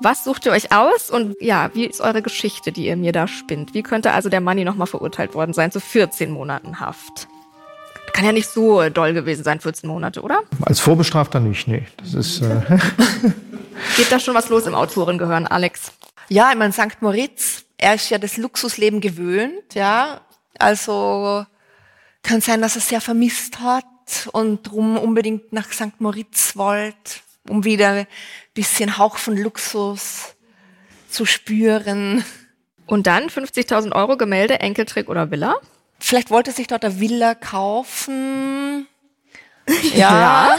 Was sucht ihr euch aus und ja, wie ist eure Geschichte, die ihr mir da spinnt? Wie könnte also der Money nochmal verurteilt worden sein zu 14 Monaten Haft? Kann ja nicht so doll gewesen sein, 14 Monate, oder? Als Vorbestrafter nicht, nee. Das ist. Äh Geht da schon was los im Autorengehören, Alex? Ja, ich meine, St. Moritz, er ist ja das Luxusleben gewöhnt, ja. Also kann sein, dass er sehr vermisst hat und drum unbedingt nach St. Moritz wollte, um wieder bisschen Hauch von Luxus zu spüren. Und dann 50.000 Euro Gemälde, Enkeltrick oder Villa? Vielleicht wollte sich dort eine Villa kaufen. Ja. ja.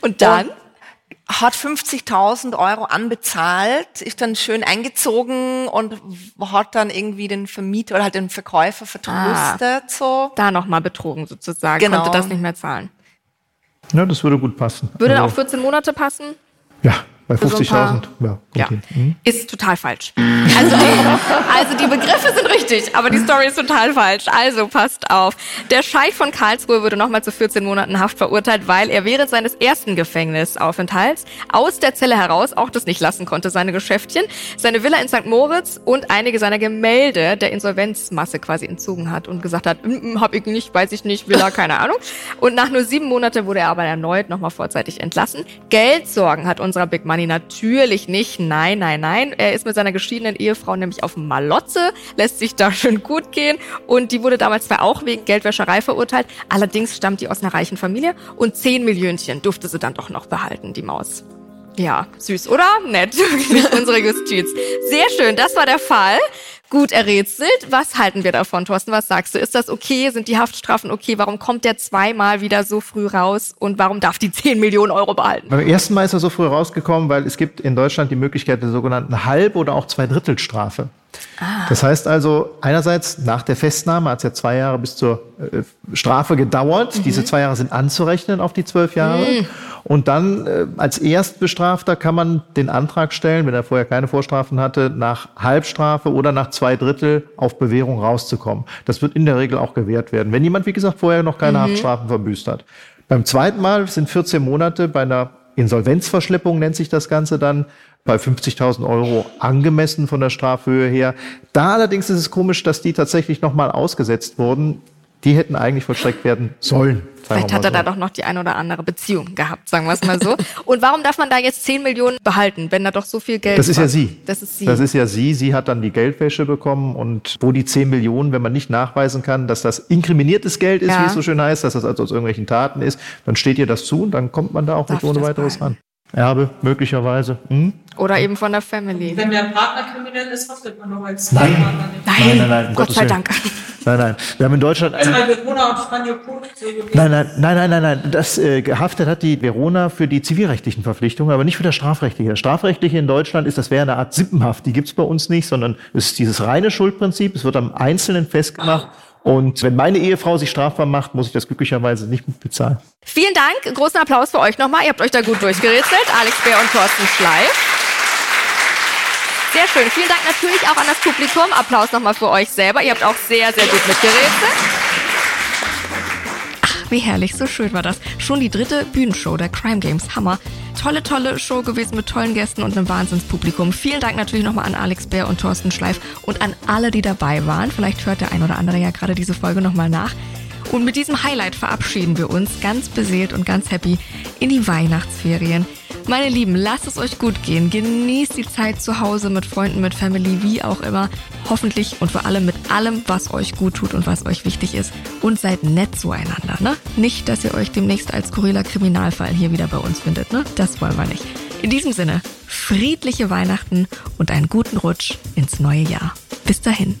und dann? Und hat 50.000 Euro anbezahlt, ist dann schön eingezogen und hat dann irgendwie den Vermieter oder halt den Verkäufer vertröstet. Ah, so. Da nochmal betrogen sozusagen, genau. konnte das nicht mehr zahlen. Ja, das würde gut passen. Würde also, auch 14 Monate passen? Ja, bei 50.000, ja. ja. Mhm. Ist total falsch. Also die, also die Begriffe sind richtig, aber die Story ist total falsch. Also passt auf. Der Scheich von Karlsruhe wurde nochmal zu 14 Monaten Haft verurteilt, weil er während seines ersten Gefängnisaufenthalts aus der Zelle heraus auch das nicht lassen konnte, seine Geschäftchen, seine Villa in St. Moritz und einige seiner Gemälde der Insolvenzmasse quasi entzogen hat und gesagt hat, mm, mm, hab ich nicht, weiß ich nicht, Villa, keine Ahnung. Und nach nur sieben Monaten wurde er aber erneut nochmal vorzeitig entlassen. Geldsorgen hat unserer Big Money natürlich nicht. Nein, nein, nein. Er ist mit seiner geschiedenen Ehefrau nämlich auf Malotze, lässt sich da schön gut gehen und die wurde damals zwar auch wegen Geldwäscherei verurteilt, allerdings stammt die aus einer reichen Familie und zehn Millionchen durfte sie dann doch noch behalten, die Maus. Ja, süß, oder? Nett. Unsere Justiz. Sehr schön, das war der Fall gut errätselt. Was halten wir davon, Thorsten? Was sagst du? Ist das okay? Sind die Haftstrafen okay? Warum kommt der zweimal wieder so früh raus? Und warum darf die 10 Millionen Euro behalten? Beim ersten Mal ist er so früh rausgekommen, weil es gibt in Deutschland die Möglichkeit der sogenannten Halb- oder auch Zweidrittelstrafe. Ah. Das heißt also, einerseits nach der Festnahme hat es ja zwei Jahre bis zur äh, Strafe gedauert. Mhm. Diese zwei Jahre sind anzurechnen auf die zwölf Jahre. Mhm. Und dann äh, als Erstbestrafter kann man den Antrag stellen, wenn er vorher keine Vorstrafen hatte, nach Halbstrafe oder nach zwei Drittel auf Bewährung rauszukommen. Das wird in der Regel auch gewährt werden, wenn jemand, wie gesagt, vorher noch keine mhm. Haftstrafen verbüßt hat. Beim zweiten Mal sind 14 Monate bei einer Insolvenzverschleppung nennt sich das Ganze dann, bei 50.000 Euro angemessen von der Strafhöhe her. Da allerdings ist es komisch, dass die tatsächlich nochmal ausgesetzt wurden. Die hätten eigentlich vollstreckt werden sollen. Vielleicht hat er so. da doch noch die eine oder andere Beziehung gehabt, sagen wir es mal so. Und warum darf man da jetzt 10 Millionen behalten, wenn da doch so viel Geld Das ist war? ja sie. Das ist sie. Das ist ja sie. Sie hat dann die Geldwäsche bekommen und wo die 10 Millionen, wenn man nicht nachweisen kann, dass das inkriminiertes Geld ist, ja. wie es so schön heißt, dass das also aus irgendwelchen Taten ist, dann steht ihr das zu und dann kommt man da auch Darf nicht ohne weiteres ran. Erbe, möglicherweise. Hm? Oder eben von der Family. Wenn der Partner kriminell ist, haftet man doch als nein. Nein, nein, nein, nein. Gott sei Dank. Nein, nein. Wir haben in Deutschland. Bei Verona und Spanio Nein, nein, nein, nein, nein, nein. Das äh, gehaftet hat die Verona für die zivilrechtlichen Verpflichtungen, aber nicht für das strafrechtliche. Das strafrechtliche in Deutschland ist, das wäre eine Art Sippenhaft. Die gibt's bei uns nicht, sondern es ist dieses reine Schuldprinzip. Es wird am Einzelnen festgemacht. Ach. Und wenn meine Ehefrau sich strafbar macht, muss ich das glücklicherweise nicht bezahlen. Vielen Dank. Großen Applaus für euch nochmal. Ihr habt euch da gut durchgerätselt. Alex Bär und Thorsten Schleif. Sehr schön. Vielen Dank natürlich auch an das Publikum. Applaus nochmal für euch selber. Ihr habt auch sehr, sehr gut mitgerätselt. Ach, wie herrlich. So schön war das. Schon die dritte Bühnenshow der Crime Games. Hammer tolle, tolle Show gewesen mit tollen Gästen und einem Wahnsinnspublikum. Vielen Dank natürlich nochmal an Alex Bär und Thorsten Schleif und an alle, die dabei waren. Vielleicht hört der ein oder andere ja gerade diese Folge nochmal nach. Und mit diesem Highlight verabschieden wir uns ganz beseelt und ganz happy in die Weihnachtsferien. Meine Lieben, lasst es euch gut gehen. Genießt die Zeit zu Hause mit Freunden, mit Family, wie auch immer. Hoffentlich und vor allem mit allem, was euch gut tut und was euch wichtig ist. Und seid nett zueinander, ne? Nicht, dass ihr euch demnächst als skurriler Kriminalfall hier wieder bei uns findet, ne? Das wollen wir nicht. In diesem Sinne, friedliche Weihnachten und einen guten Rutsch ins neue Jahr. Bis dahin.